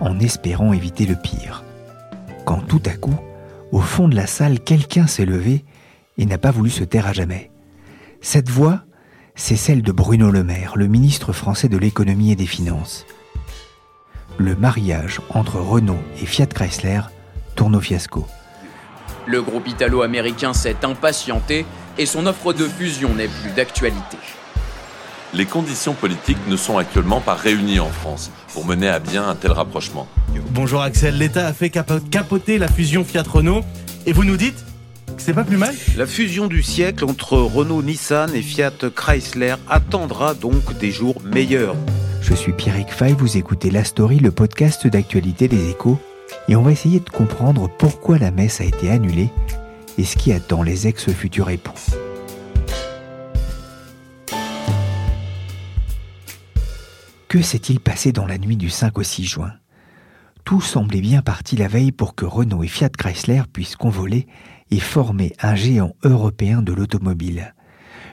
en espérant éviter le pire. Quand tout à coup, au fond de la salle, quelqu'un s'est levé et n'a pas voulu se taire à jamais. Cette voix, c'est celle de Bruno Le Maire, le ministre français de l'économie et des finances. Le mariage entre Renault et Fiat Chrysler tourne au fiasco. Le groupe italo-américain s'est impatienté et son offre de fusion n'est plus d'actualité les conditions politiques ne sont actuellement pas réunies en France pour mener à bien un tel rapprochement. Bonjour Axel, l'État a fait capoter la fusion Fiat-Renault et vous nous dites que c'est pas plus mal? La fusion du siècle entre Renault-Nissan et Fiat Chrysler attendra donc des jours meilleurs. Je suis Pierrick Fay, vous écoutez La Story, le podcast d'actualité des échos, et on va essayer de comprendre pourquoi la messe a été annulée et ce qui attend les ex-futurs époux. Que s'est-il passé dans la nuit du 5 au 6 juin? Tout semblait bien parti la veille pour que Renault et Fiat Chrysler puissent convoler et former un géant européen de l'automobile.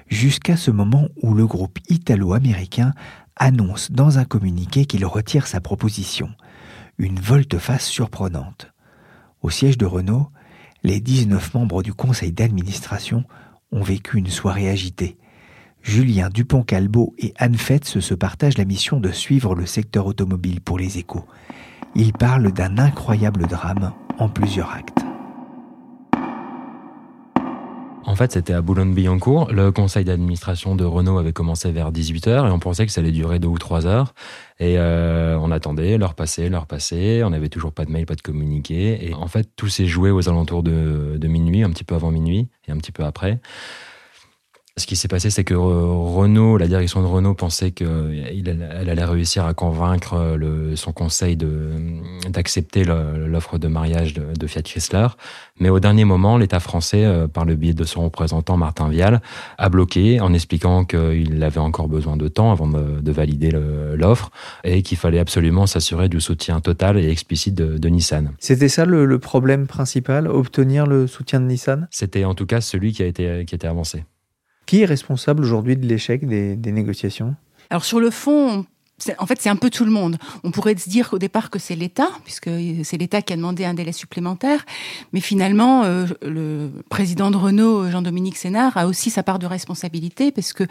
Jusqu'à ce moment où le groupe italo-américain annonce dans un communiqué qu'il retire sa proposition. Une volte-face surprenante. Au siège de Renault, les 19 membres du conseil d'administration ont vécu une soirée agitée. Julien Dupont-Calbo et Anne Fetz se partagent la mission de suivre le secteur automobile pour les échos. Ils parlent d'un incroyable drame en plusieurs actes. En fait, c'était à Boulogne-Billancourt. Le conseil d'administration de Renault avait commencé vers 18h et on pensait que ça allait durer deux ou trois heures. Et euh, on attendait, leur passait, leur passait. On n'avait toujours pas de mail, pas de communiqué. Et en fait, tout s'est joué aux alentours de minuit, un petit peu avant minuit et un petit peu après. Ce qui s'est passé, c'est que Renault, la direction de Renault pensait qu'elle allait réussir à convaincre euh, le, son conseil d'accepter l'offre de mariage de, Fiat Chrysler. Mais au dernier moment, l'État français, euh, par le biais de son représentant Martin Vial, a bloqué en expliquant qu'il avait encore besoin de temps avant de, valider l'offre et qu'il fallait absolument s'assurer du soutien total et explicite de, Nissan. C'était ça le, problème principal, obtenir le soutien de Nissan? C'était en tout cas celui qui a été, qui a été avancé. Qui est responsable aujourd'hui de l'échec des, négociations? Alors sur le fond, en fait, c'est un peu tout le monde. On pourrait se dire au départ que c'est l'État, puisque c'est l'État qui a demandé un délai supplémentaire. Mais finalement, euh, le président de Renault, Jean-Dominique Sénard, a aussi sa part de responsabilité, parce que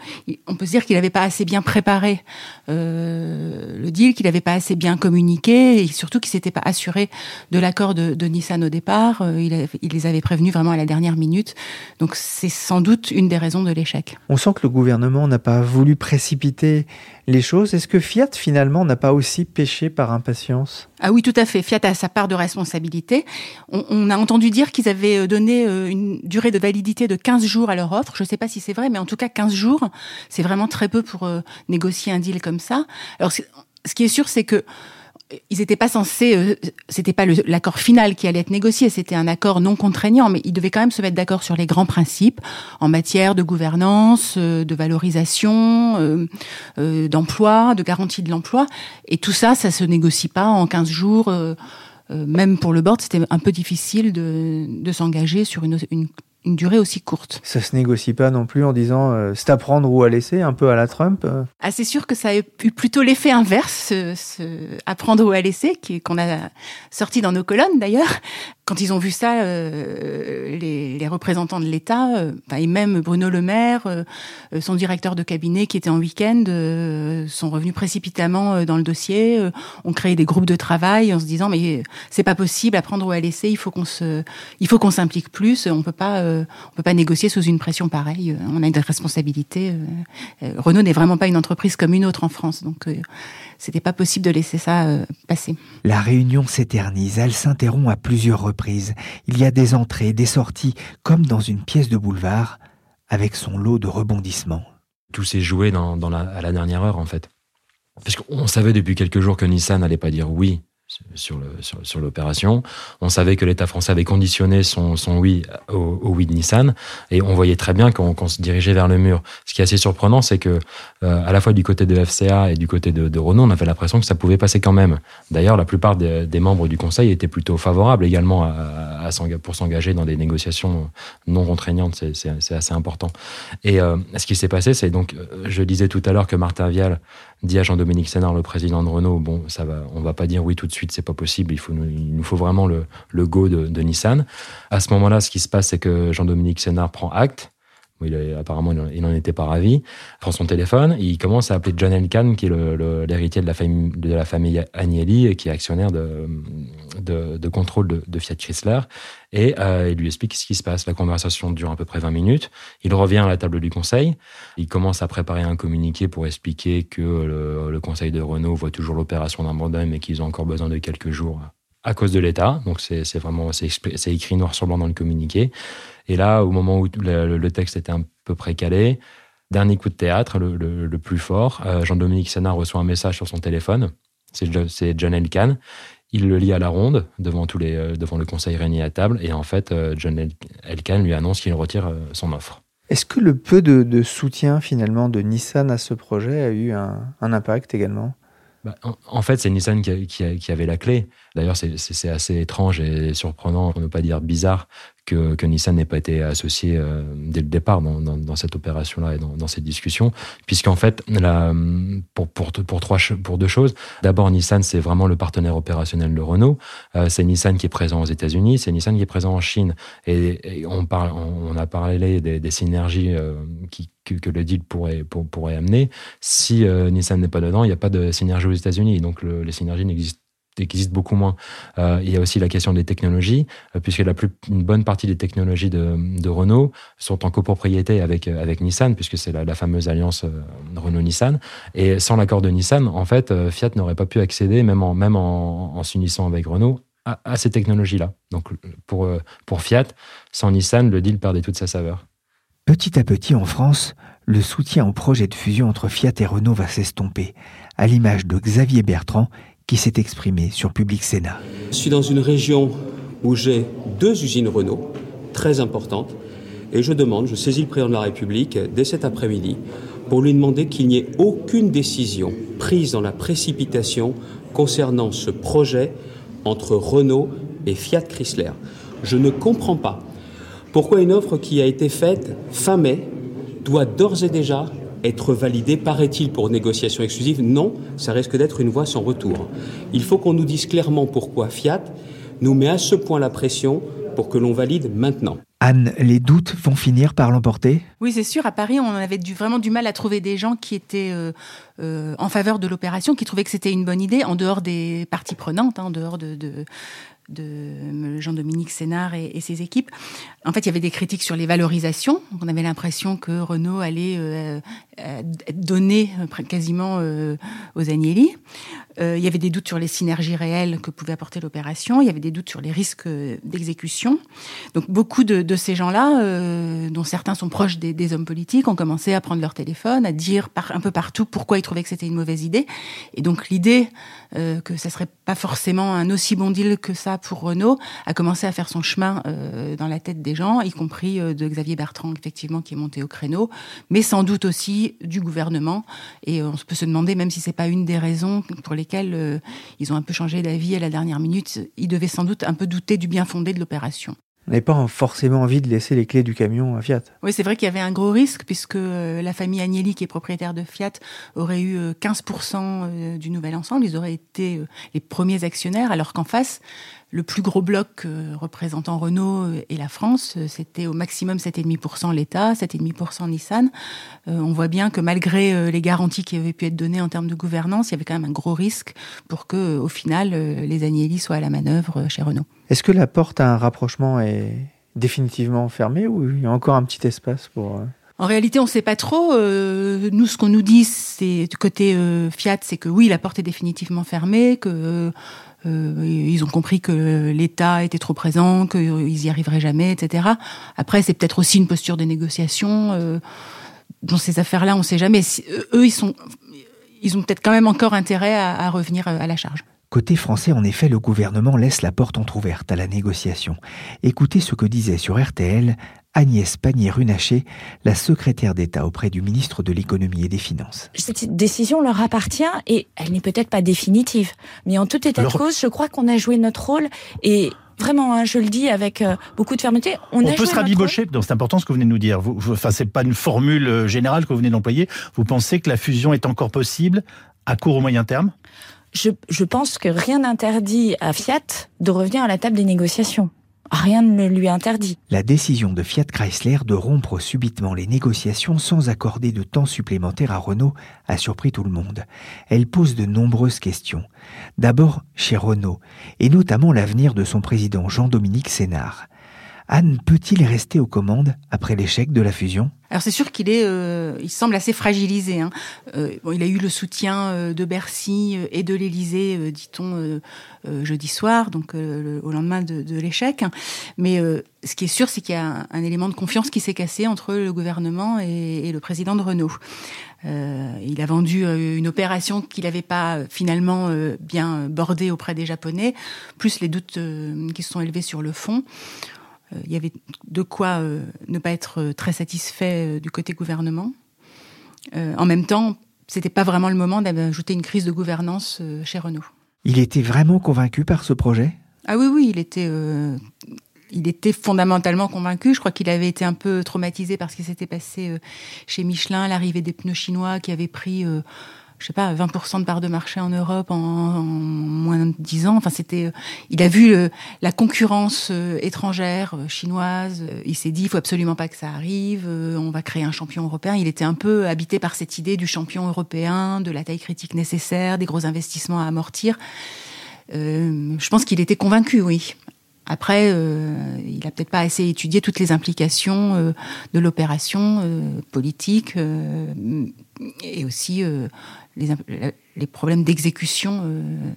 on peut se dire qu'il n'avait pas assez bien préparé euh, le deal, qu'il n'avait pas assez bien communiqué, et surtout qu'il s'était pas assuré de l'accord de, Nissan au départ. Euh, il, il, les avait prévenus vraiment à la dernière minute. Donc c'est sans doute une des raisons de l'échec. On sent que le gouvernement n'a pas voulu précipiter les choses. Est-ce que Fiat, finalement, n'a pas aussi péché par impatience? Ah oui, tout à fait. Fiat a sa part de responsabilité. On, a entendu dire qu'ils avaient euh, donné euh, une durée de validité de 15 jours à leur offre. Je ne sais pas si c'est vrai, mais en tout cas, 15 jours, c'est vraiment très peu pour euh, négocier un deal comme ça. Alors, ce qui est sûr, c'est que ils n'étaient pas censés, euh, c'était pas l'accord final qui allait être négocié, c'était un accord non contraignant, mais ils devaient quand même se mettre d'accord sur les grands principes en matière de gouvernance, euh, de valorisation, euh, d'emploi, de garantie de l'emploi. Et tout ça, ça se négocie pas en 15 jours. même pour le board, c'était un peu difficile de, de s'engager sur une, une une durée aussi courte. Ça se négocie pas non plus en disant euh, c'est à prendre ou à laisser, un peu à la Trump euh. Ah, c'est sûr que ça a eu plutôt l'effet inverse, ce, à prendre ou à laisser, qu'on a sorti dans nos colonnes d'ailleurs quand ils ont vu ça, euh, les, les, représentants de l'État, euh, et même Bruno Le Maire, euh, son directeur de cabinet qui était en week-end, sont revenus précipitamment dans le dossier, ont créé des groupes de travail en se disant mais c'est pas possible à prendre ou à laisser, il faut qu'on se, il faut qu'on s'implique plus, on peut pas, on peut pas négocier sous une pression pareille, on a une responsabilité. Renault n'est vraiment pas une entreprise comme une autre en France, donc c'était pas possible de laisser ça euh, passer. La réunion s'éternise, elle s'interrompt à plusieurs reprises. Il y a des entrées, des sorties, comme dans une pièce de boulevard, avec son lot de rebondissements. Tout s'est joué dans, la, à la dernière heure, en fait. Parce qu'on savait depuis quelques jours que Nissan n'allait pas dire oui sur l'opération. On savait que l'État français avait conditionné son, oui au, oui de Nissan et on voyait très bien qu'on se dirigeait vers le mur. Ce qui est assez surprenant, c'est que euh, à la fois du côté de FCA et du côté de, Renault, on avait l'impression que ça pouvait passer quand même. D'ailleurs, la plupart des, membres du Conseil étaient plutôt favorables également à, pour s'engager dans des négociations non contraignantes. C'est assez important. Et euh, ce qui s'est passé, c'est donc, euh, je disais tout à l'heure que Martin Vial dit à Jean-Dominique Sénard, le président de Renault, bon, ça va, on va pas dire oui tout de suite, c'est pas possible, il, faut, il nous faut vraiment le, le go de, de Nissan. À ce moment-là, ce qui se passe, c'est que Jean-Dominique Sénard prend acte. Apparemment, il n'en était pas ravi. prend son téléphone, il commence à appeler John Elkann, qui est l'héritier de la famille de la famille Agnelli et qui est actionnaire de, contrôle de, Fiat Chrysler. Et euh, il lui explique ce qui se passe. La conversation dure à peu près 20 minutes. Il revient à la table du conseil. Il commence à préparer un communiqué pour expliquer que le, le conseil de Renault voit toujours l'opération d'un mandat, mais qu'ils ont encore besoin de quelques jours à cause de l'État. Donc c'est vraiment c'est écrit noir sur blanc dans le communiqué. Et là, au moment où le, texte était un peu précalé, dernier coup de théâtre, le, plus fort, euh, Jean-Dominique Sénat reçoit un message sur son téléphone. C'est John Elkann il le lit à la ronde devant tous les euh, devant le conseil réuni à table et en fait euh, John Elkann lui annonce qu'il retire son offre. Est-ce que le peu de, soutien finalement de Nissan à ce projet a eu un, impact également? Bah, en, fait, c'est Nissan qui, qui, avait la clé. D'ailleurs, c'est assez étrange et surprenant, pour ne pas dire bizarre, que, Nissan n'ait pas été associé euh, dès le départ dans, cette opération-là et dans, cette discussion, puisqu'en fait, pour, deux choses. D'abord, Nissan, c'est vraiment le partenaire opérationnel de Renault. Euh, c'est Nissan qui est présent aux États-Unis, c'est Nissan qui est présent en Chine. Et, on, a parlé des, synergies euh, que, le deal pourrait, pour, pourrait amener. Si Nissan n'est pas dedans, il n'y a pas de synergie aux États-Unis. Donc, le, les synergies n'existent existe beaucoup moins. Euh, il y a aussi la question des technologies, euh, puisque la plus, une bonne partie des technologies de, Renault sont en copropriété avec, euh, avec Nissan, puisque c'est la, fameuse alliance Renault-Nissan. Et sans l'accord de Nissan, en fait, Fiat n'aurait pas pu accéder, même en, même en s'unissant avec Renault, à, à ces technologies-là. Donc pour, pour Fiat, sans Nissan, le deal perdait toute sa saveur. Petit à petit, en France, le soutien au projet de fusion entre Fiat et Renault va s'estomper, à l'image de Xavier Bertrand, qui s'est exprimé sur Public Sénat. Je suis dans une région où j'ai deux usines Renault très importantes et je demande, je saisis le président de la République dès cet après-midi pour lui demander qu'il n'y ait aucune décision prise dans la précipitation concernant ce projet entre Renault et Fiat Chrysler. Je ne comprends pas pourquoi une offre qui a été faite fin mai doit d'ores et déjà être validé, paraît-il, pour négociation exclusive. Non, ça risque d'être une voie sans retour. Il faut qu'on nous dise clairement pourquoi Fiat nous met à ce point la pression pour que l'on valide maintenant. Anne, les doutes vont finir par l'emporter? Oui, c'est sûr. À Paris, on avait du, vraiment du mal à trouver des gens qui étaient euh, euh, en faveur de l'opération, qui trouvaient que c'était une bonne idée, en dehors des parties prenantes, hein, en dehors de, de, de Jean-Dominique Sénard et, ses équipes. En fait, il y avait des critiques sur les valorisations. On avait l'impression que Renault allait euh, euh donner euh, quasiment aux Agnelli. Il y avait des doutes sur les synergies réelles que pouvait apporter l'opération. Il y avait des doutes sur les risques d'exécution. Donc beaucoup de, ces gens-là, dont certains sont proches des, hommes politiques, ont commencé à prendre leur téléphone, à dire un peu partout pourquoi ils trouvaient que c'était une mauvaise idée. Et donc l'idée que ça serait pas forcément un aussi bon deal que ça pour Renault a commencé à faire son chemin euh, dans la tête des gens, y compris euh, de Xavier Bertrand, effectivement, qui est monté au créneau, mais sans doute aussi du gouvernement. Et on peut se demander, même si c'est pas une des raisons pour lesquelles euh, ils ont un peu changé d'avis à la dernière minute, ils devaient sans doute un peu douter du bien fondé de l'opération. On n'avait pas forcément envie de laisser les clés du camion à Fiat. Oui, c'est vrai qu'il y avait un gros risque puisque la famille Agnelli, qui est propriétaire de Fiat, aurait eu 15% du nouvel ensemble. Ils auraient été les premiers actionnaires, alors qu'en face, le plus gros bloc représentant Renault et la France, c'était au maximum 7,5% l'État, 7,5% Nissan. on voit bien que malgré les garanties qui avaient pu être données en termes de gouvernance, il y avait quand même un gros risque pour que, au final, les Agnelli soient à la manœuvre chez Renault. Est-ce que la porte à un rapprochement est définitivement fermée ou il y a encore un petit espace pour en réalité, on ne sait pas trop. Euh, nous, ce qu'on nous dit, c'est du côté euh, Fiat, c'est que oui, la porte est définitivement fermée, que euh, ils ont compris que l'État était trop présent, qu'ils y arriveraient jamais, etc. Après, c'est peut-être aussi une posture de négociation. dans ces affaires-là, on ne sait jamais. eux, ils sont, ils ont peut-être quand même encore intérêt à, à revenir à la charge. Côté français, en effet, le gouvernement laisse la porte entr'ouverte à la négociation. Écoutez ce que disait sur RTL Agnès Pannier-Runacher, la secrétaire d'État auprès du ministre de l'économie et des finances. Cette décision leur appartient et elle n'est peut-être pas définitive. Mais en tout état de cause, je crois qu'on a joué notre rôle et vraiment, hein, je le dis avec euh, beaucoup de fermeté. On, peut se rabibocher, c'est important ce que vous venez de nous dire. Vous, enfin, c'est pas une formule euh, générale que vous venez d'employer. Vous pensez que la fusion est encore possible à court ou moyen terme? Je, je pense que rien n'interdit à Fiat de revenir à la table des négociations. Rien ne lui interdit. La décision de Fiat Chrysler de rompre subitement les négociations sans accorder de temps supplémentaire à Renault a surpris tout le monde. Elle pose de nombreuses questions. D'abord chez Renault, et notamment l'avenir de son président Jean-Dominique Sénard. Anne peut-il rester aux commandes après l'échec de la fusion? Alors c'est sûr qu'il est, euh, il semble assez fragilisé. Hein. Euh, il a eu le soutien euh, de Bercy et de l'Élysée, dit-on, jeudi soir, donc au lendemain de, de l'échec. Mais ce qui est sûr, c'est qu'il y a un, élément de confiance qui s'est cassé entre le gouvernement et, et le président de Renault. il a vendu une opération qu'il n'avait pas finalement bien bordée auprès des Japonais, plus les doutes qui se sont élevés sur le fond. Euh, il y avait de quoi euh, ne pas être euh, très satisfait du côté gouvernement. en même temps, c'était pas vraiment le moment d'ajouter une crise de gouvernance chez Renault. Il était vraiment convaincu par ce projet? Ah oui, oui, il était, il était fondamentalement convaincu. Je crois qu'il avait été un peu traumatisé par ce qui s'était passé chez Michelin, l'arrivée des pneus chinois qui avaient pris je sais pas, 20% de part de marché en Europe en, moins de 10 ans. Enfin, c'était, euh, il a vu euh, la concurrence euh, étrangère, chinoise. il s'est dit, il faut absolument pas que ça arrive. on va créer un champion européen. Il était un peu habité par cette idée du champion européen, de la taille critique nécessaire, des gros investissements à amortir. je pense qu'il était convaincu, oui. Après, il a peut-être pas assez étudié toutes les implications de l'opération politique et aussi les, problèmes d'exécution euh,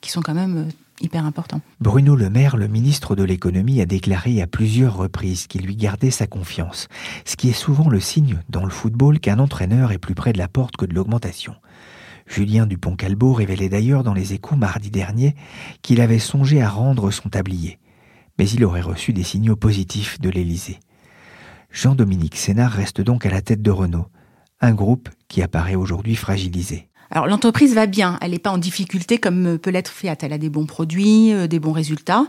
qui sont quand même euh, hyper importants. Bruno Le Maire, le ministre de l'économie, a déclaré à plusieurs reprises qu'il lui gardait sa confiance, ce qui est souvent le signe dans le football qu'un entraîneur est plus près de la porte que de l'augmentation. Julien Dupont-Calbeau révélait d'ailleurs dans les échos mardi dernier qu'il avait songé à rendre son tablier, mais il aurait reçu des signaux positifs de l'Élysée. Jean-Dominique Sénard reste donc à la tête de Renault un groupe qui apparaît aujourd'hui fragilisé. Alors l'entreprise va bien, elle n'est pas en difficulté comme peut l'être Fiat. Elle a des bons produits, euh, des bons résultats,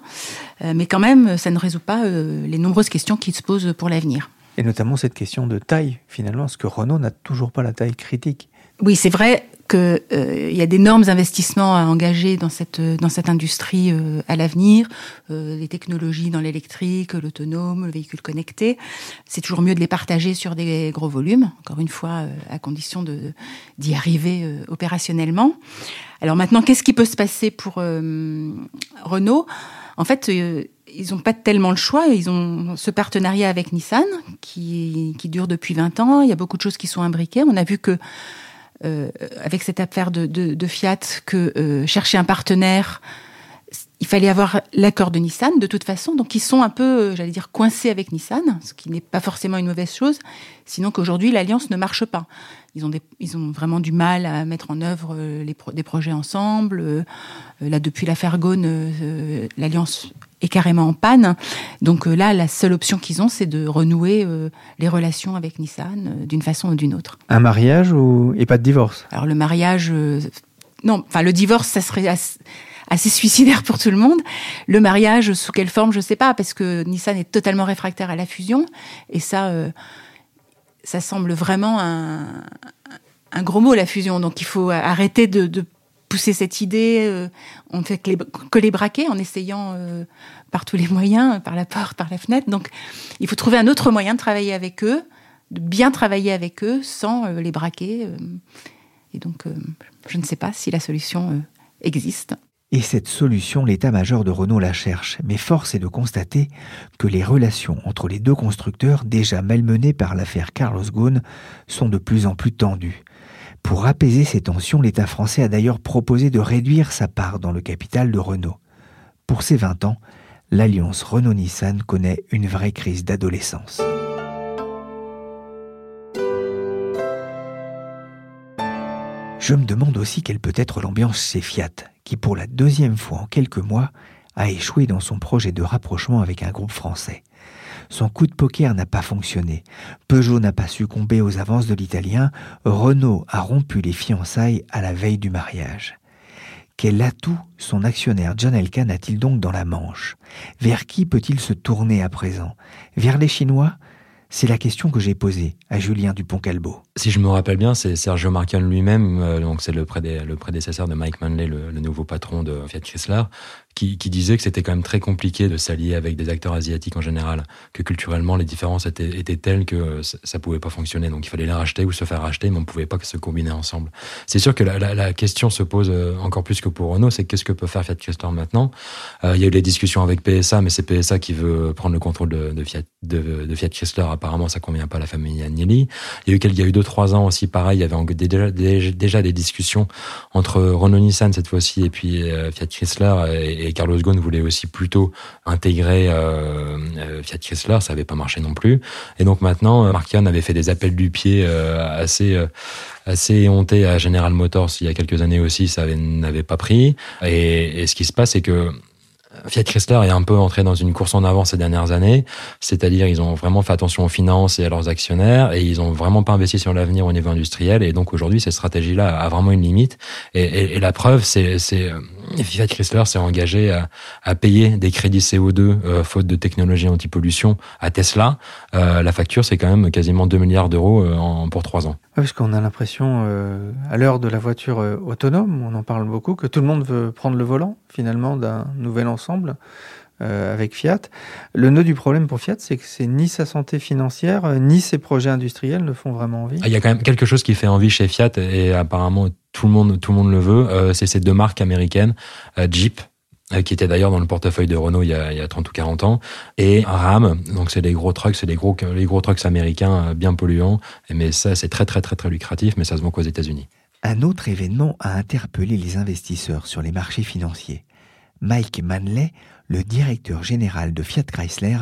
euh, mais quand même, ça ne résout pas euh, les nombreuses questions qui se posent pour l'avenir. Et notamment cette question de taille, finalement, parce que Renault n'a toujours pas la taille critique? Oui, c'est vrai qu'il euh, y a d'énormes investissements à engager dans cette dans cette industrie euh, à l'avenir, euh, les technologies dans l'électrique, l'autonome, le véhicule connecté. C'est toujours mieux de les partager sur des gros volumes, encore une fois à condition d'y arriver opérationnellement. Alors maintenant, qu'est-ce qui peut se passer pour Renault? En fait, ils n'ont pas tellement le choix. Ils ont ce partenariat avec Nissan qui, qui dure depuis 20 ans. Il y a beaucoup de choses qui sont imbriquées. On a vu que euh, avec cette affaire de, Fiat que euh, chercher un partenaire, il fallait avoir l'accord de Nissan de toute façon. Donc ils sont un peu, euh, j'allais dire, coincés avec Nissan, ce qui n'est pas forcément une mauvaise chose. Sinon qu'aujourd'hui l'alliance ne marche pas. Ils ont, vraiment du mal à mettre en œuvre des projets ensemble. là, depuis l'affaire Gaune, l'alliance est carrément en panne. Donc euh, là, la seule option qu'ils ont, c'est de renouer euh, les relations avec Nissan euh, d'une façon ou d'une autre. Un mariage ou et pas de divorce? Alors le mariage, non, enfin le divorce, ça serait assez, suicidaire pour tout le monde. Le mariage, sous quelle forme, je sais pas, parce que Nissan est totalement réfractaire à la fusion, et ça, ça semble vraiment un, un, gros mot la fusion. Donc il faut arrêter de poussé cette idée, on ne fait que les, que les braquer en essayant par tous les moyens, par la porte, par la fenêtre. Donc, il faut trouver un autre moyen de travailler avec eux, de bien travailler avec eux sans les braquer. et donc, je ne sais pas si la solution existe. Et cette solution, l'état-major de Renault la cherche, mais force est de constater que les relations entre les deux constructeurs, déjà malmenées par l'affaire Carlos Ghosn, sont de plus en plus tendues. Pour apaiser ces tensions, l'État français a d'ailleurs proposé de réduire sa part dans le capital de Renault. Pour ces 20 ans, l'alliance Renault-Nissan connaît une vraie crise d'adolescence. Je me demande aussi quelle peut être l'ambiance chez Fiat, qui pour la deuxième fois en quelques mois a échoué dans son projet de rapprochement avec un groupe français. Son coup de poker n'a pas fonctionné. Peugeot n'a pas succombé aux avances de l'italien. Renault a rompu les fiançailles à la veille du mariage. Quel atout son actionnaire John Elkann a-t-il donc dans la Manche? Vers qui peut-il se tourner à présent? Vers les Chinois? C'est la question que j'ai posée à Julien Dupont-Calbo. Si je me rappelle bien, c'est Sergio Marchion lui-même, euh, donc c'est le, prédécesseur de Mike Manley, le, le, nouveau patron de Fiat Chrysler, qui, qui, disait que c'était quand même très compliqué de s'allier avec des acteurs asiatiques en général, que culturellement les différences étaient, telles que ça, ça pouvait pas fonctionner. Donc il fallait les racheter ou se faire racheter, mais on pouvait pas se combiner ensemble. C'est sûr que la, question se pose euh, encore plus que pour Renault, c'est qu'est-ce que peut faire Fiat Chrysler maintenant? Euh, Il y a eu des discussions avec PSA, mais c'est PSA qui veut prendre le contrôle de, Fiat, de, Chrysler. Apparemment, ça convient pas à la famille Agnelli. Il y a eu, il y a eu deux trois ans aussi, pareil, il y avait déjà, des discussions entre Renault Nissan cette fois-ci et puis euh, Fiat Chrysler et Carlos Ghosn voulait aussi plutôt intégrer euh, euh, Fiat Chrysler, ça n'avait pas marché non plus. Et donc maintenant, euh, Markian avait fait des appels du pied assez assez à General Motors il y a quelques années aussi, ça n'avait pas pris. Et, ce qui se passe, c'est que Fiat Chrysler est un peu entré dans une course en avant ces dernières années, c'est-à-dire ils ont vraiment fait attention aux finances et à leurs actionnaires et ils ont vraiment pas investi sur l'avenir au niveau industriel et donc aujourd'hui cette stratégie-là a vraiment une limite et, la preuve c'est Fiat Chrysler s'est engagé à, payer des crédits CO2 euh, faute de technologie anti-pollution à Tesla. Euh, la facture c'est quand même quasiment 2 milliards d'euros euh, pour trois ans. parce qu'on a l'impression à l'heure de la voiture autonome, on en parle beaucoup, que tout le monde veut prendre le volant finalement d'un nouvel ensemble euh, avec Fiat. Le nœud du problème pour Fiat, c'est que c'est ni sa santé financière, ni ses projets industriels ne font vraiment envie. Ah, il y a quand même quelque chose qui fait envie chez Fiat et apparemment tout le monde, tout le, monde le veut. Euh, c'est ces deux marques américaines, euh, Jeep qui était d'ailleurs dans le portefeuille de Renault il y, a, il y a 30 ou 40 ans, et Ram, donc c'est les gros trucks, c'est les gros, les gros trucks américains bien polluants, mais ça c'est très très très très lucratif, mais ça se vend qu'aux États-Unis. Un autre événement a interpellé les investisseurs sur les marchés financiers. Mike Manley, le directeur général de Fiat Chrysler,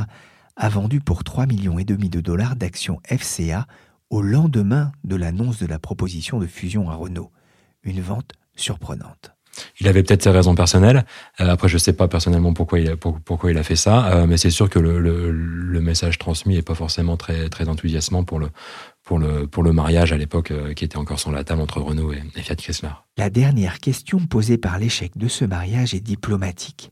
a vendu pour 3 millions et demi de dollars d'actions FCA au lendemain de l'annonce de la proposition de fusion à Renault. Une vente surprenante. Il avait peut-être ses raisons personnelles. Euh, après, je ne sais pas personnellement pourquoi il a, fait ça, euh, mais c'est sûr que le, message transmis est pas forcément très enthousiasmant pour le, pour le, pour le mariage à l'époque euh, qui était encore sur la table entre Renault et, et Fiat Chrysler. La dernière question posée par l'échec de ce mariage est diplomatique.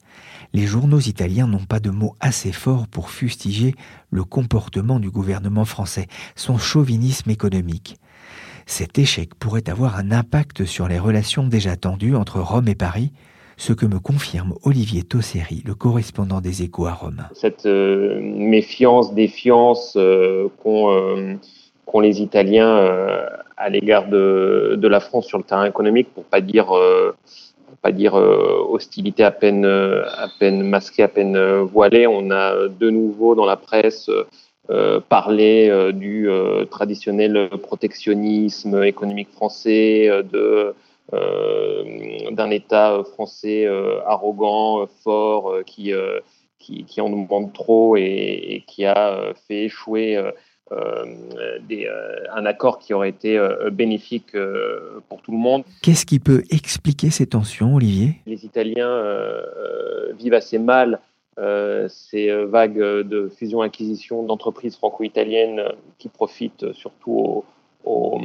Les journaux italiens n'ont pas de mots assez forts pour fustiger le comportement du gouvernement français, son chauvinisme économique. Cet échec pourrait avoir un impact sur les relations déjà tendues entre Rome et Paris, ce que me confirme Olivier Tosseri, le correspondant des Échos à Rome. Cette euh, méfiance, défiance euh, qu'ont euh, qu'ont les Italiens euh, à l'égard de, la France sur le terrain économique, pour pas dire euh, pas dire euh, hostilité à peine à peine masquée, à peine voilée. On a de nouveau dans la presse euh, du traditionnel protectionnisme économique français, de d'un État français arrogant, fort, qui, qui, en demande trop et, qui a fait échouer des, euh, un accord qui aurait été euh, bénéfique pour tout le monde. Qu'est-ce qui peut expliquer ces tensions, Olivier? Les Italiens vivent assez mal ces vagues de fusion-acquisition d'entreprises franco-italiennes qui profitent surtout aux, aux,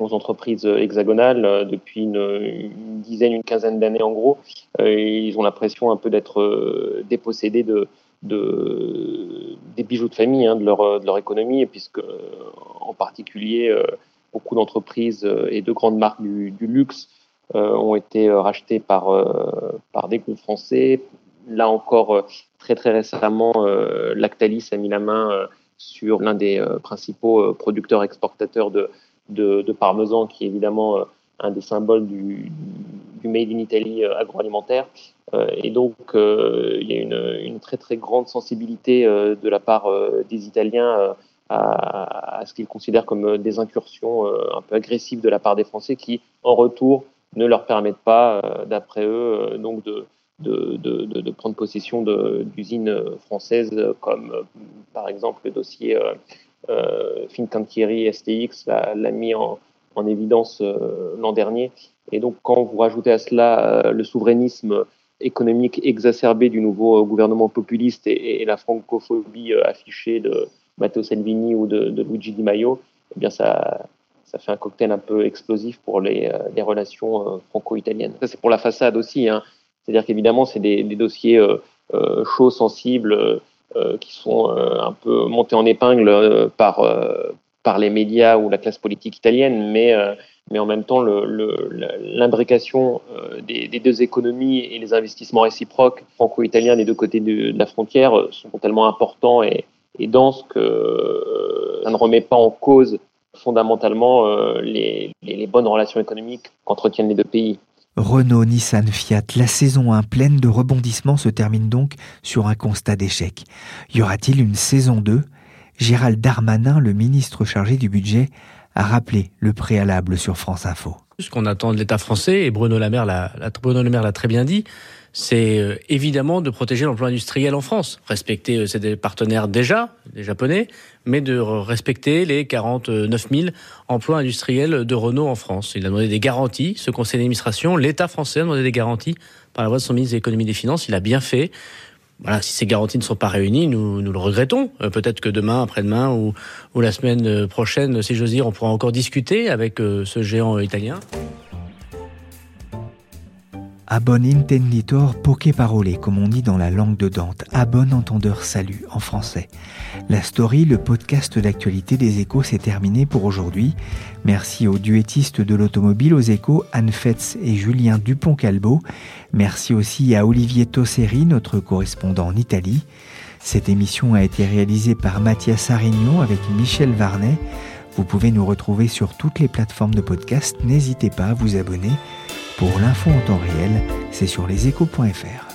aux entreprises hexagonales depuis une, une, dizaine, une quinzaine d'années en gros. ils ont l'impression un peu d'être dépossédés de, de, des bijoux de famille, hein, de, leur, de leur économie, puisque en particulier beaucoup d'entreprises et de grandes marques du, du luxe ont été rachetés par, par des groupes français. Là encore, très très récemment, Lactalis a mis la main sur l'un des principaux producteurs exportateurs de, de, de, parmesan, qui évidemment un des symboles du, Made in Italy agroalimentaire. et donc, il y a une, très très grande sensibilité de la part des Italiens à, ce qu'ils considèrent comme euh, des incursions euh, un peu agressives de la part des Français qui, en retour, ne leur permettent pas, euh, d'après eux, donc de, prendre possession d'usines françaises comme par exemple le dossier euh, Fincantieri STX l'a mis en, en évidence l'an dernier. Et donc quand vous rajoutez à cela le souverainisme économique exacerbé du nouveau gouvernement populiste et, la francophobie affichée de, Matteo Salvini ou de, Luigi Di Maio, eh bien ça, ça fait un cocktail un peu explosif pour les, euh, relations euh, franco-italiennes. Ça, c'est pour la façade aussi. Hein. C'est-à-dire qu'évidemment, c'est des, dossiers euh, chauds, sensibles, qui sont un peu montés en épingle par, par les médias ou la classe politique italienne, mais, mais en même temps, l'imbrication le, des, deux économies et les investissements réciproques franco-italiens des deux côtés de, la frontière sont tellement importants et, ce que euh, ça ne remet pas en cause fondamentalement euh, les, bonnes relations économiques qu'entretiennent les deux pays. Renault, Nissan, Fiat, la saison 1 pleine de rebondissements se termine donc sur un constat d'échec. Y aura-t-il une saison 2 Gérald Darmanin, le ministre chargé du budget, a rappelé le préalable sur France Info. Ce qu'on attend de l'État français, et Bruno Le Maire l'a très bien dit, c'est euh, évidemment de protéger l'emploi industriel en France, respecter euh, ses partenaires déjà, les Japonais, mais de respecter les 49 000 emplois industriels de Renault en France. Il a demandé des garanties, ce conseil d'administration, l'État français a demandé des garanties par la voix de son ministre de l'économie et des finances, il a bien fait. Voilà, si ces garanties ne sont pas réunies, nous, nous le regrettons. Euh, peut-être que demain, après-demain ou, ou, la semaine prochaine, si j'ose dire, on pourra encore discuter avec ce géant italien. A bon intenditor poke parole, comme on dit dans la langue de Dante. A bon entendeur salut en français. La story, le podcast d'actualité des échos, s'est terminé pour aujourd'hui. Merci aux duettistes de l'automobile aux échos, Anne Fetz et Julien Dupont-Calbo. Merci aussi à Olivier Tosseri, notre correspondant en Italie. Cette émission a été réalisée par Mathias Arignon avec Michel Varnet. Vous pouvez nous retrouver sur toutes les plateformes de podcast. N'hésitez pas à vous abonner. Pour l'info en temps réel, c'est sur leséchos.fr.